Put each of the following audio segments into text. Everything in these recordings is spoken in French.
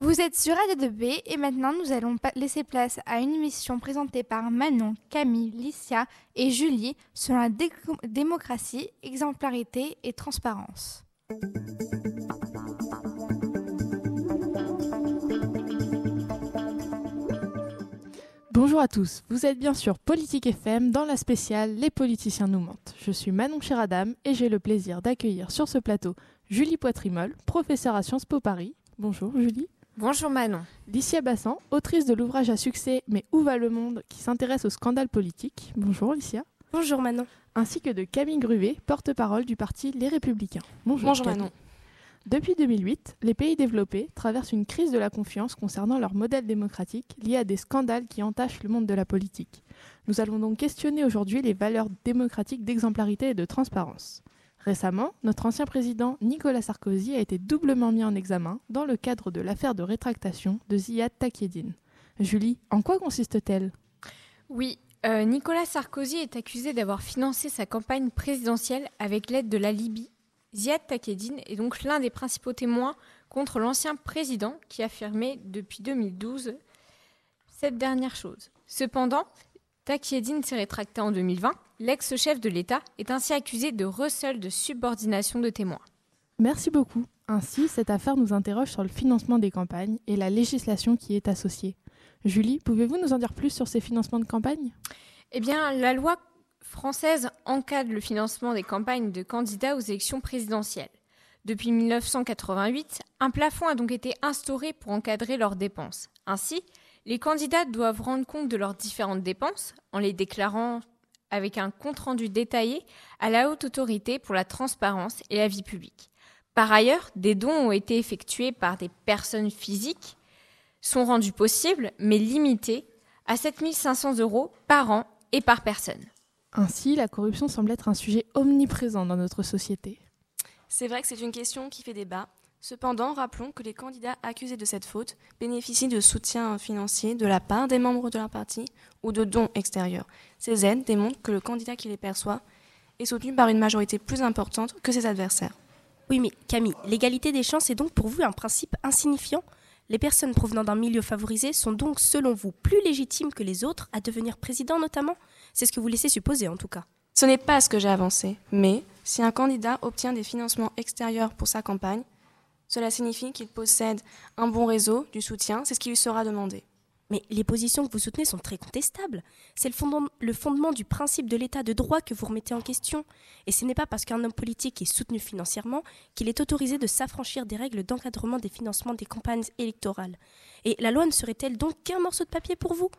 Vous êtes sur Radio 2B et maintenant nous allons laisser place à une émission présentée par Manon, Camille, Licia et Julie sur la démocratie, exemplarité et transparence. Bonjour à tous, vous êtes bien sûr Politique FM dans la spéciale Les politiciens nous mentent. Je suis Manon Chiradam et j'ai le plaisir d'accueillir sur ce plateau Julie Poitrimol, professeure à Sciences Po Paris. Bonjour Julie. Bonjour Manon. Licia Bassan, autrice de l'ouvrage à succès Mais où va le monde qui s'intéresse au scandale politique. Bonjour Licia. Bonjour Manon. Ainsi que de Camille Gruvet, porte-parole du parti Les Républicains. Bonjour, Bonjour Manon. Depuis 2008, les pays développés traversent une crise de la confiance concernant leur modèle démocratique liée à des scandales qui entachent le monde de la politique. Nous allons donc questionner aujourd'hui les valeurs démocratiques d'exemplarité et de transparence. Récemment, notre ancien président Nicolas Sarkozy a été doublement mis en examen dans le cadre de l'affaire de rétractation de Ziad Takieddine. Julie, en quoi consiste-t-elle? Oui, euh, Nicolas Sarkozy est accusé d'avoir financé sa campagne présidentielle avec l'aide de la Libye Ziad Takedine est donc l'un des principaux témoins contre l'ancien président qui affirmait depuis 2012 cette dernière chose. Cependant, Takedine s'est rétracté en 2020. L'ex-chef de l'État est ainsi accusé de recel de subordination de témoins. Merci beaucoup. Ainsi, cette affaire nous interroge sur le financement des campagnes et la législation qui est associée. Julie, pouvez-vous nous en dire plus sur ces financements de campagne? Eh bien, la loi française encadre le financement des campagnes de candidats aux élections présidentielles. Depuis 1988, un plafond a donc été instauré pour encadrer leurs dépenses. Ainsi, les candidats doivent rendre compte de leurs différentes dépenses en les déclarant avec un compte-rendu détaillé à la haute autorité pour la transparence et la vie publique. Par ailleurs, des dons ont été effectués par des personnes physiques, sont rendus possibles, mais limités à 7500 euros par an et par personne. Ainsi, la corruption semble être un sujet omniprésent dans notre société. C'est vrai que c'est une question qui fait débat. Cependant, rappelons que les candidats accusés de cette faute bénéficient de soutien financier de la part des membres de leur parti ou de dons extérieurs. Ces aides démontrent que le candidat qui les perçoit est soutenu par une majorité plus importante que ses adversaires. Oui, mais Camille, l'égalité des chances est donc pour vous un principe insignifiant Les personnes provenant d'un milieu favorisé sont donc, selon vous, plus légitimes que les autres à devenir président notamment c'est ce que vous laissez supposer en tout cas. Ce n'est pas ce que j'ai avancé, mais si un candidat obtient des financements extérieurs pour sa campagne, cela signifie qu'il possède un bon réseau, du soutien, c'est ce qui lui sera demandé. Mais les positions que vous soutenez sont très contestables. C'est le fondement, le fondement du principe de l'état de droit que vous remettez en question. Et ce n'est pas parce qu'un homme politique est soutenu financièrement qu'il est autorisé de s'affranchir des règles d'encadrement des financements des campagnes électorales. Et la loi ne serait-elle donc qu'un morceau de papier pour vous?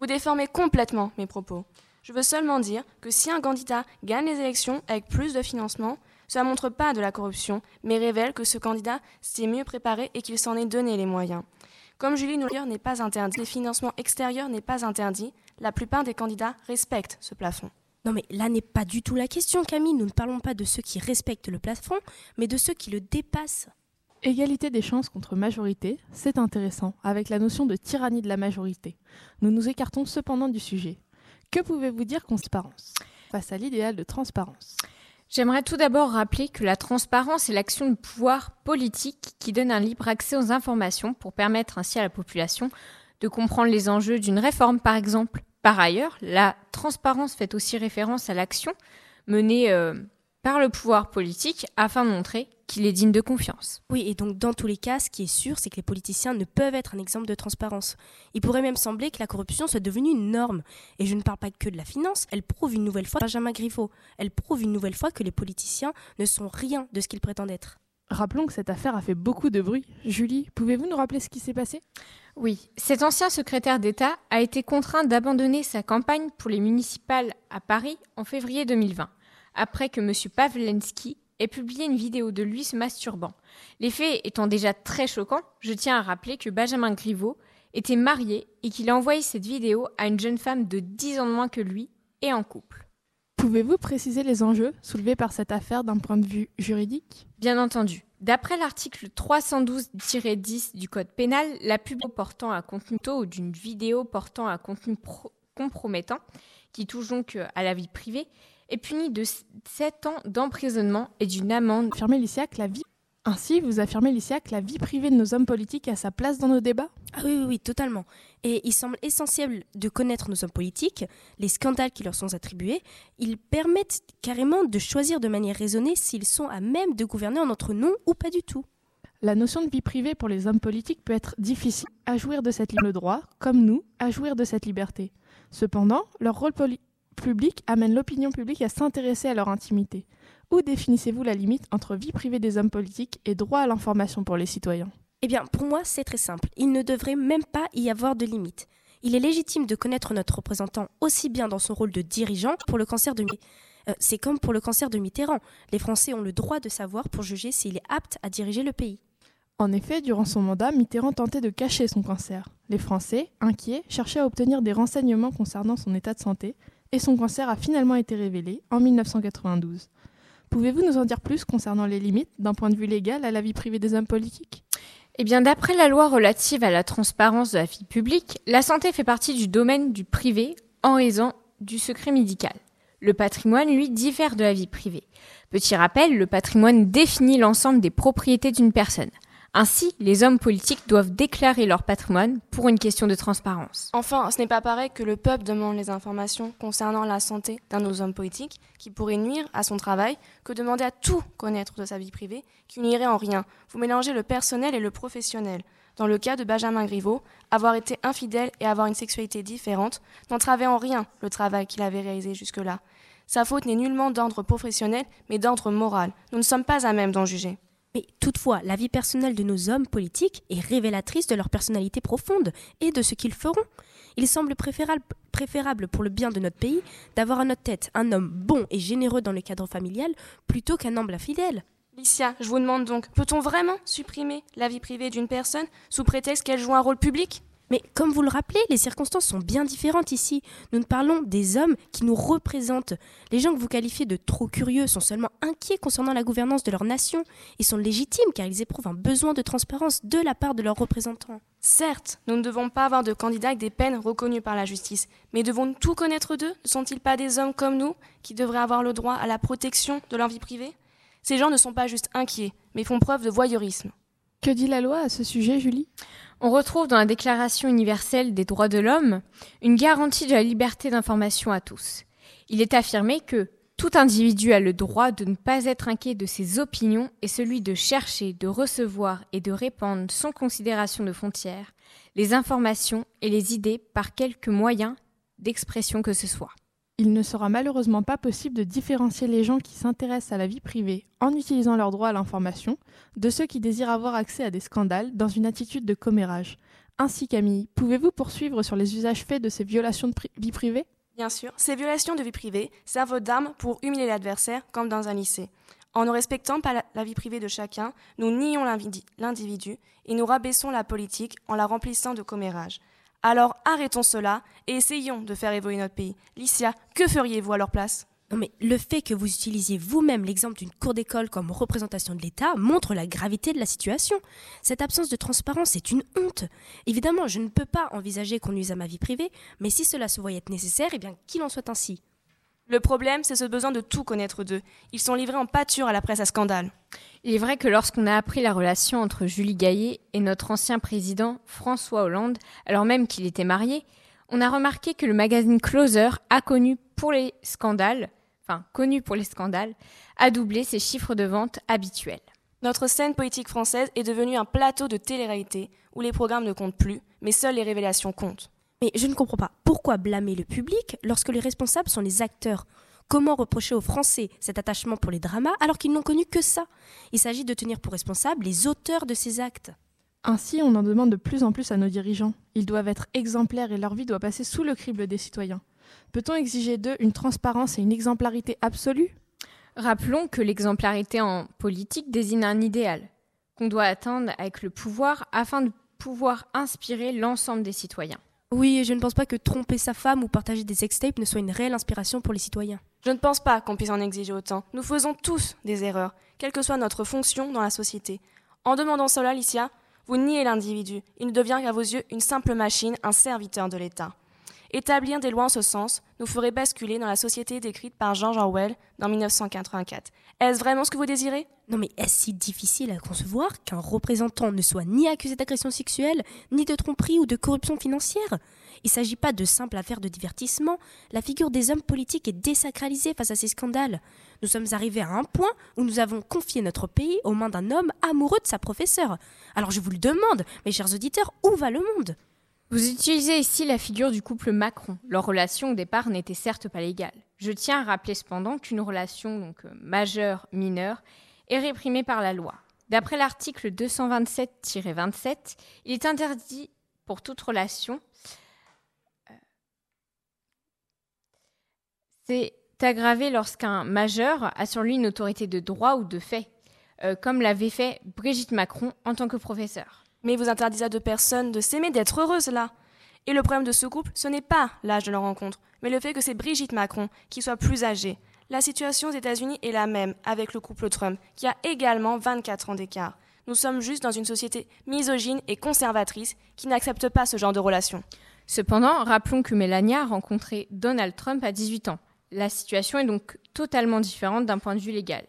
Vous déformez complètement mes propos. Je veux seulement dire que si un candidat gagne les élections avec plus de financement, cela ne montre pas de la corruption, mais révèle que ce candidat s'est mieux préparé et qu'il s'en est donné les moyens. Comme Julie nous n'est pas interdit, les financements extérieurs n'est pas interdit, la plupart des candidats respectent ce plafond. Non mais là n'est pas du tout la question Camille, nous ne parlons pas de ceux qui respectent le plafond, mais de ceux qui le dépassent. Égalité des chances contre majorité, c'est intéressant, avec la notion de tyrannie de la majorité. Nous nous écartons cependant du sujet. Que pouvez-vous dire transparence? Face à l'idéal de transparence J'aimerais tout d'abord rappeler que la transparence est l'action du pouvoir politique qui donne un libre accès aux informations pour permettre ainsi à la population de comprendre les enjeux d'une réforme, par exemple. Par ailleurs, la transparence fait aussi référence à l'action menée euh, par le pouvoir politique afin de montrer qu'il est digne de confiance. Oui, et donc dans tous les cas, ce qui est sûr, c'est que les politiciens ne peuvent être un exemple de transparence. Il pourrait même sembler que la corruption soit devenue une norme. Et je ne parle pas que de la finance, elle prouve une nouvelle fois, Benjamin Griveaux, elle prouve une nouvelle fois que les politiciens ne sont rien de ce qu'ils prétendent être. Rappelons que cette affaire a fait beaucoup de bruit. Julie, pouvez-vous nous rappeler ce qui s'est passé? Oui, cet ancien secrétaire d'État a été contraint d'abandonner sa campagne pour les municipales à Paris en février 2020 après que M. Pavlensky ait publié une vidéo de lui se masturbant. Les faits étant déjà très choquants, je tiens à rappeler que Benjamin Griveaux était marié et qu'il a envoyé cette vidéo à une jeune femme de 10 ans de moins que lui et en couple. Pouvez-vous préciser les enjeux soulevés par cette affaire d'un point de vue juridique? Bien entendu. D'après l'article 312-10 du Code pénal, la pub portant à contenu ou d'une vidéo portant à contenu compromettant, qui touche donc à la vie privée, est puni de 7 ans d'emprisonnement et d'une amende. Affirmé Licia que la vie Ainsi, vous affirmez, Licia, que la vie privée de nos hommes politiques a sa place dans nos débats? Ah oui, oui, oui, totalement. Et il semble essentiel de connaître nos hommes politiques, les scandales qui leur sont attribués. Ils permettent carrément de choisir de manière raisonnée s'ils sont à même de gouverner en notre nom ou pas du tout. La notion de vie privée pour les hommes politiques peut être difficile à jouir de cette libre droit, comme nous, à jouir de cette liberté. Cependant, leur rôle public amène l'opinion publique à s'intéresser à leur intimité. Où définissez-vous la limite entre vie privée des hommes politiques et droit à l'information pour les citoyens? Eh bien, pour moi, c'est très simple. Il ne devrait même pas y avoir de limite. Il est légitime de connaître notre représentant aussi bien dans son rôle de dirigeant pour le cancer de euh, c'est comme pour le cancer de Mitterrand. Les Français ont le droit de savoir pour juger s'il est apte à diriger le pays. En effet, durant son mandat, Mitterrand tentait de cacher son cancer. Les Français, inquiets, cherchaient à obtenir des renseignements concernant son état de santé, et son cancer a finalement été révélé en 1992. Pouvez-vous nous en dire plus concernant les limites, d'un point de vue légal, à la vie privée des hommes politiques? Eh bien, d'après la loi relative à la transparence de la vie publique, la santé fait partie du domaine du privé en raison du secret médical. Le patrimoine, lui, diffère de la vie privée. Petit rappel, le patrimoine définit l'ensemble des propriétés d'une personne. Ainsi, les hommes politiques doivent déclarer leur patrimoine pour une question de transparence. Enfin, ce n'est pas pareil que le peuple demande les informations concernant la santé d'un de nos hommes politiques qui pourrait nuire à son travail que demander à tout connaître de sa vie privée qui n'irait en rien. Vous mélangez le personnel et le professionnel. Dans le cas de Benjamin Griveaux, avoir été infidèle et avoir une sexualité différente n'entravait en rien le travail qu'il avait réalisé jusque-là. Sa faute n'est nullement d'ordre professionnel, mais d'ordre moral. Nous ne sommes pas à même d'en juger. Mais toutefois, la vie personnelle de nos hommes politiques est révélatrice de leur personnalité profonde et de ce qu'ils feront. Il semble préférable, pour le bien de notre pays d'avoir à notre tête un homme bon et généreux dans le cadre familial plutôt qu'un homme infidèle. Licia, je vous demande donc, peut-on vraiment supprimer la vie privée d'une personne sous prétexte qu'elle joue un rôle public? Mais comme vous le rappelez, les circonstances sont bien différentes ici. Nous ne parlons des hommes qui nous représentent. Les gens que vous qualifiez de trop curieux sont seulement inquiets concernant la gouvernance de leur nation. Ils sont légitimes car ils éprouvent un besoin de transparence de la part de leurs représentants. Certes, nous ne devons pas avoir de candidats avec des peines reconnues par la justice, mais devons-nous tout connaître d'eux? Ne sont-ils pas des hommes comme nous qui devraient avoir le droit à la protection de leur vie privée? Ces gens ne sont pas juste inquiets, mais font preuve de voyeurisme. Que dit la loi à ce sujet, Julie? On retrouve dans la Déclaration universelle des droits de l'homme une garantie de la liberté d'information à tous. Il est affirmé que tout individu a le droit de ne pas être inquiet de ses opinions et celui de chercher, de recevoir et de répandre sans considération de frontières les informations et les idées par quelque moyen d'expression que ce soit. Il ne sera malheureusement pas possible de différencier les gens qui s'intéressent à la vie privée en utilisant leur droit à l'information de ceux qui désirent avoir accès à des scandales dans une attitude de commérage. Ainsi, Camille, pouvez-vous poursuivre sur les usages faits de ces violations de vie privée? Bien sûr, ces violations de vie privée servent d'armes pour humilier l'adversaire, comme dans un lycée. En ne respectant pas la vie privée de chacun, nous nions l'individu et nous rabaissons la politique en la remplissant de commérage. Alors arrêtons cela et essayons de faire évoluer notre pays. Licia, que feriez-vous à leur place? Non mais le fait que vous utilisiez vous-même l'exemple d'une cour d'école comme représentation de l'État montre la gravité de la situation. Cette absence de transparence est une honte. Évidemment, je ne peux pas envisager qu'on use à ma vie privée, mais si cela se voyait nécessaire, eh bien qu'il en soit ainsi. Le problème, c'est ce besoin de tout connaître d'eux. Ils sont livrés en pâture à la presse à scandale. Il est vrai que lorsqu'on a appris la relation entre Julie Gaillet et notre ancien président François Hollande, alors même qu'il était marié, on a remarqué que le magazine Closer a connu pour les scandales, enfin connu pour les scandales, a doublé ses chiffres de vente habituels. Notre scène politique française est devenue un plateau de télé-réalité où les programmes ne comptent plus, mais seules les révélations comptent. Mais je ne comprends pas. Pourquoi blâmer le public lorsque les responsables sont les acteurs? Comment reprocher aux Français cet attachement pour les dramas alors qu'ils n'ont connu que ça? Il s'agit de tenir pour responsables les auteurs de ces actes. Ainsi, on en demande de plus en plus à nos dirigeants. Ils doivent être exemplaires et leur vie doit passer sous le crible des citoyens. Peut-on exiger d'eux une transparence et une exemplarité absolue? Rappelons que l'exemplarité en politique désigne un idéal qu'on doit atteindre avec le pouvoir afin de pouvoir inspirer l'ensemble des citoyens. Oui, je ne pense pas que tromper sa femme ou partager des sextapes ne soit une réelle inspiration pour les citoyens. Je ne pense pas qu'on puisse en exiger autant. Nous faisons tous des erreurs, quelle que soit notre fonction dans la société. En demandant cela, Alicia, vous niez l'individu. Il ne devient qu'à vos yeux une simple machine, un serviteur de l'État. Établir des lois en ce sens nous ferait basculer dans la société décrite par George Orwell dans 1984. Est-ce vraiment ce que vous désirez? Non mais est-ce si difficile à concevoir qu'un représentant ne soit ni accusé d'agression sexuelle, ni de tromperie ou de corruption financière? Il ne s'agit pas de simples affaires de divertissement, la figure des hommes politiques est désacralisée face à ces scandales. Nous sommes arrivés à un point où nous avons confié notre pays aux mains d'un homme amoureux de sa professeure. Alors je vous le demande, mes chers auditeurs, où va le monde? Vous utilisez ici la figure du couple Macron. Leur relation au départ n'était certes pas légale. Je tiens à rappeler cependant qu'une relation donc euh, majeure-mineure est réprimée par la loi. D'après l'article 227-27, il est interdit pour toute relation. euh, C'est aggravé lorsqu'un majeur a sur lui une autorité de droit ou de fait, euh, comme l'avait fait Brigitte Macron en tant que professeur. Mais vous interdisez à deux personnes de s'aimer, d'être heureuses là. Et le problème de ce couple, ce n'est pas l'âge de leur rencontre, mais le fait que c'est Brigitte Macron qui soit plus âgée. La situation aux États-Unis est la même avec le couple Trump, qui a également 24 ans d'écart. Nous sommes juste dans une société misogyne et conservatrice qui n'accepte pas ce genre de relation. Cependant, rappelons que Melania a rencontré Donald Trump à 18 ans. La situation est donc totalement différente d'un point de vue légal.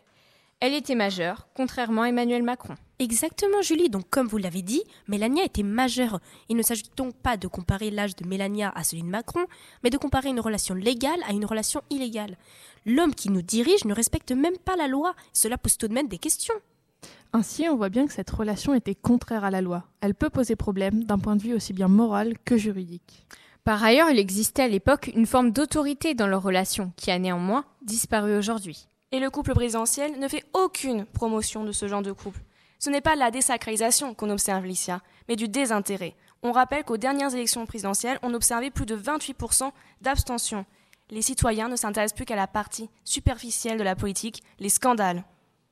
Elle était majeure, contrairement à Emmanuel Macron. Exactement, Julie. Donc, comme vous l'avez dit, Mélania était majeure. Il ne s'agit donc pas de comparer l'âge de Mélania à celui de Macron, mais de comparer une relation légale à une relation illégale. L'homme qui nous dirige ne respecte même pas la loi. Cela pose tout de même des questions. Ainsi, on voit bien que cette relation était contraire à la loi. Elle peut poser problème d'un point de vue aussi bien moral que juridique. Par ailleurs, il existait à l'époque une forme d'autorité dans leur relation, qui a néanmoins disparu aujourd'hui. Et le couple présidentiel ne fait aucune promotion de ce genre de couple. Ce n'est pas la désacralisation qu'on observe, Licia, mais du désintérêt. On rappelle qu'aux dernières élections présidentielles, on observait plus de 28% d'abstention. Les citoyens ne s'intéressent plus qu'à la partie superficielle de la politique, les scandales.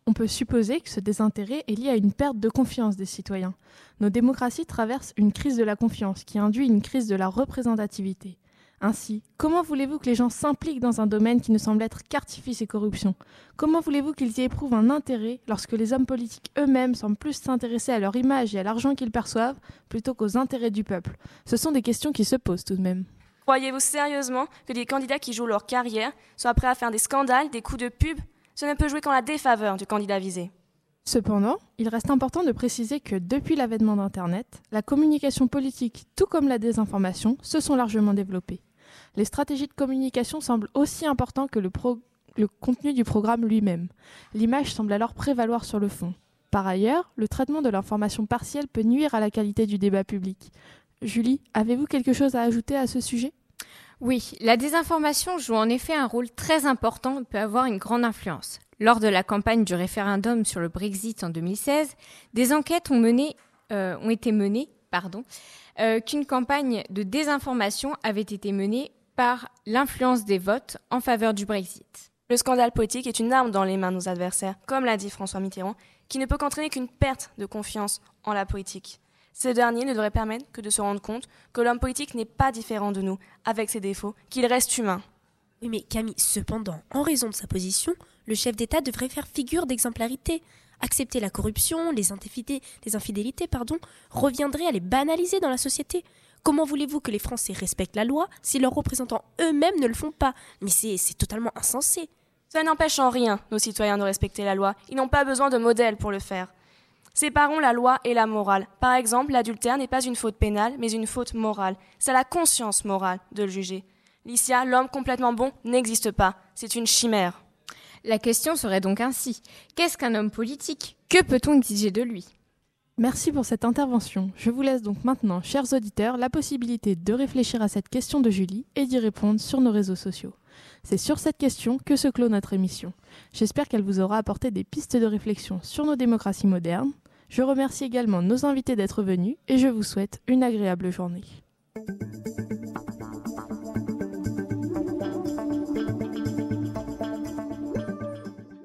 On peut supposer que ce désintérêt est lié à une perte de confiance des citoyens. Nos démocraties traversent une crise de la confiance qui induit une crise de la représentativité. Ainsi, comment voulez-vous que les gens s'impliquent dans un domaine qui ne semble être qu'artifice et corruption? Comment voulez-vous qu'ils y éprouvent un intérêt lorsque les hommes politiques eux-mêmes semblent plus s'intéresser à leur image et à l'argent qu'ils perçoivent plutôt qu'aux intérêts du peuple? Ce sont des questions qui se posent tout de même. Croyez-vous sérieusement que des candidats qui jouent leur carrière soient prêts à faire des scandales, des coups de pub? Ce ne peut jouer qu'en la défaveur du candidat visé. Cependant, il reste important de préciser que depuis l'avènement d'Internet, la communication politique, tout comme la désinformation, se sont largement développées. Les stratégies de communication semblent aussi importantes que le, contenu du programme lui-même. L'image semble alors prévaloir sur le fond. Par ailleurs, le traitement de l'information partielle peut nuire à la qualité du débat public. Julie, avez-vous quelque chose à ajouter à ce sujet? Oui, la désinformation joue en effet un rôle très important et peut avoir une grande influence. Lors de la campagne du référendum sur le Brexit en 2016, des enquêtes ont, euh, ont été menées euh, qu'une campagne de désinformation avait été menée par l'influence des votes en faveur du Brexit. Le scandale politique est une arme dans les mains de nos adversaires, comme l'a dit François Mitterrand, qui ne peut qu'entraîner qu'une perte de confiance en la politique. Ce dernier ne devrait permettre que de se rendre compte que l'homme politique n'est pas différent de nous, avec ses défauts, qu'il reste humain. Oui, mais Camille, cependant, en raison de sa position, le chef d'État devrait faire figure d'exemplarité. Accepter la corruption, les infidélités, les infidélités pardon, reviendrait à les banaliser dans la société. Comment voulez-vous que les Français respectent la loi si leurs représentants eux-mêmes ne le font pas? Mais c'est totalement insensé. Ça n'empêche en rien nos citoyens de respecter la loi. Ils n'ont pas besoin de modèles pour le faire. Séparons la loi et la morale. Par exemple, l'adultère n'est pas une faute pénale, mais une faute morale. C'est à la conscience morale de le juger. Licia, l'homme complètement bon n'existe pas. C'est une chimère. La question serait donc ainsi. Qu'est-ce qu'un homme politique? Que peut-on exiger de lui? Merci pour cette intervention. Je vous laisse donc maintenant, chers auditeurs, la possibilité de réfléchir à cette question de Julie et d'y répondre sur nos réseaux sociaux. C'est sur cette question que se clôt notre émission. J'espère qu'elle vous aura apporté des pistes de réflexion sur nos démocraties modernes. Je remercie également nos invités d'être venus et je vous souhaite une agréable journée.